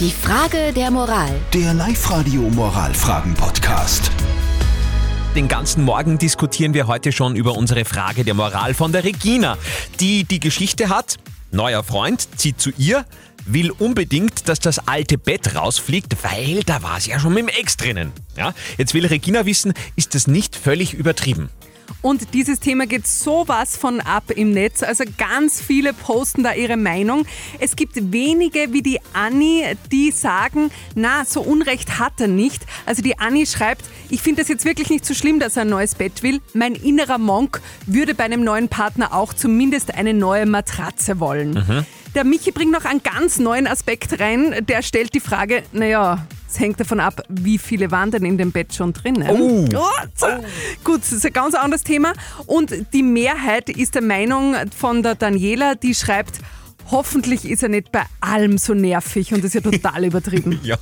Die Frage der Moral. Der Live-Radio Moralfragen-Podcast. Den ganzen Morgen diskutieren wir heute schon über unsere Frage der Moral von der Regina, die die Geschichte hat. Neuer Freund zieht zu ihr, will unbedingt, dass das alte Bett rausfliegt, weil da war es ja schon mit dem Ex drinnen. Ja, jetzt will Regina wissen, ist das nicht völlig übertrieben? Und dieses Thema geht sowas von ab im Netz. Also ganz viele posten da ihre Meinung. Es gibt wenige wie die Anni, die sagen, na, so Unrecht hat er nicht. Also die Anni schreibt, ich finde es jetzt wirklich nicht so schlimm, dass er ein neues Bett will. Mein innerer Monk würde bei einem neuen Partner auch zumindest eine neue Matratze wollen. Der Michi bringt noch einen ganz neuen Aspekt rein. Der stellt die Frage, naja, es hängt davon ab, wie viele waren denn in dem Bett schon drinnen. Oh. so. Gut, das ist ein ganz anderes Thema. Und die Mehrheit ist der Meinung von der Daniela, die schreibt, hoffentlich ist er nicht bei allem so nervig und ist ja total übertrieben. Ja,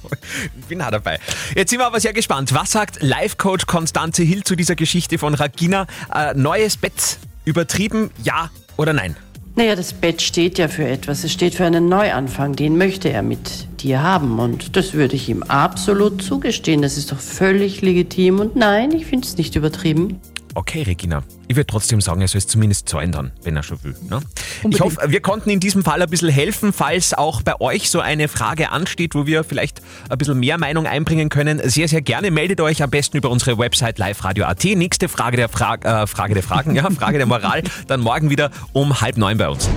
ich bin auch dabei. Jetzt sind wir aber sehr gespannt. Was sagt Life-Coach Konstanze Hill zu dieser Geschichte von Regina? Äh, neues Bett, übertrieben, ja oder nein? Naja, das Bett steht ja für etwas. Es steht für einen Neuanfang. Den möchte er mit dir haben. Und das würde ich ihm absolut zugestehen. Das ist doch völlig legitim. Und nein, ich finde es nicht übertrieben. Okay, Regina. Ich würde trotzdem sagen, er soll es zumindest zahlen dann, wenn er schon will. Ne? Ich hoffe, wir konnten in diesem Fall ein bisschen helfen, falls auch bei euch so eine Frage ansteht, wo wir vielleicht ein bisschen mehr Meinung einbringen können. Sehr, sehr gerne. Meldet euch am besten über unsere Website liveradio.at. Nächste Frage der, Fra äh, Frage der Fragen, ja, Frage der Moral, dann morgen wieder um halb neun bei uns.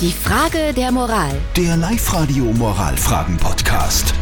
Die Frage der Moral. Der Live-Radio Moralfragen-Podcast.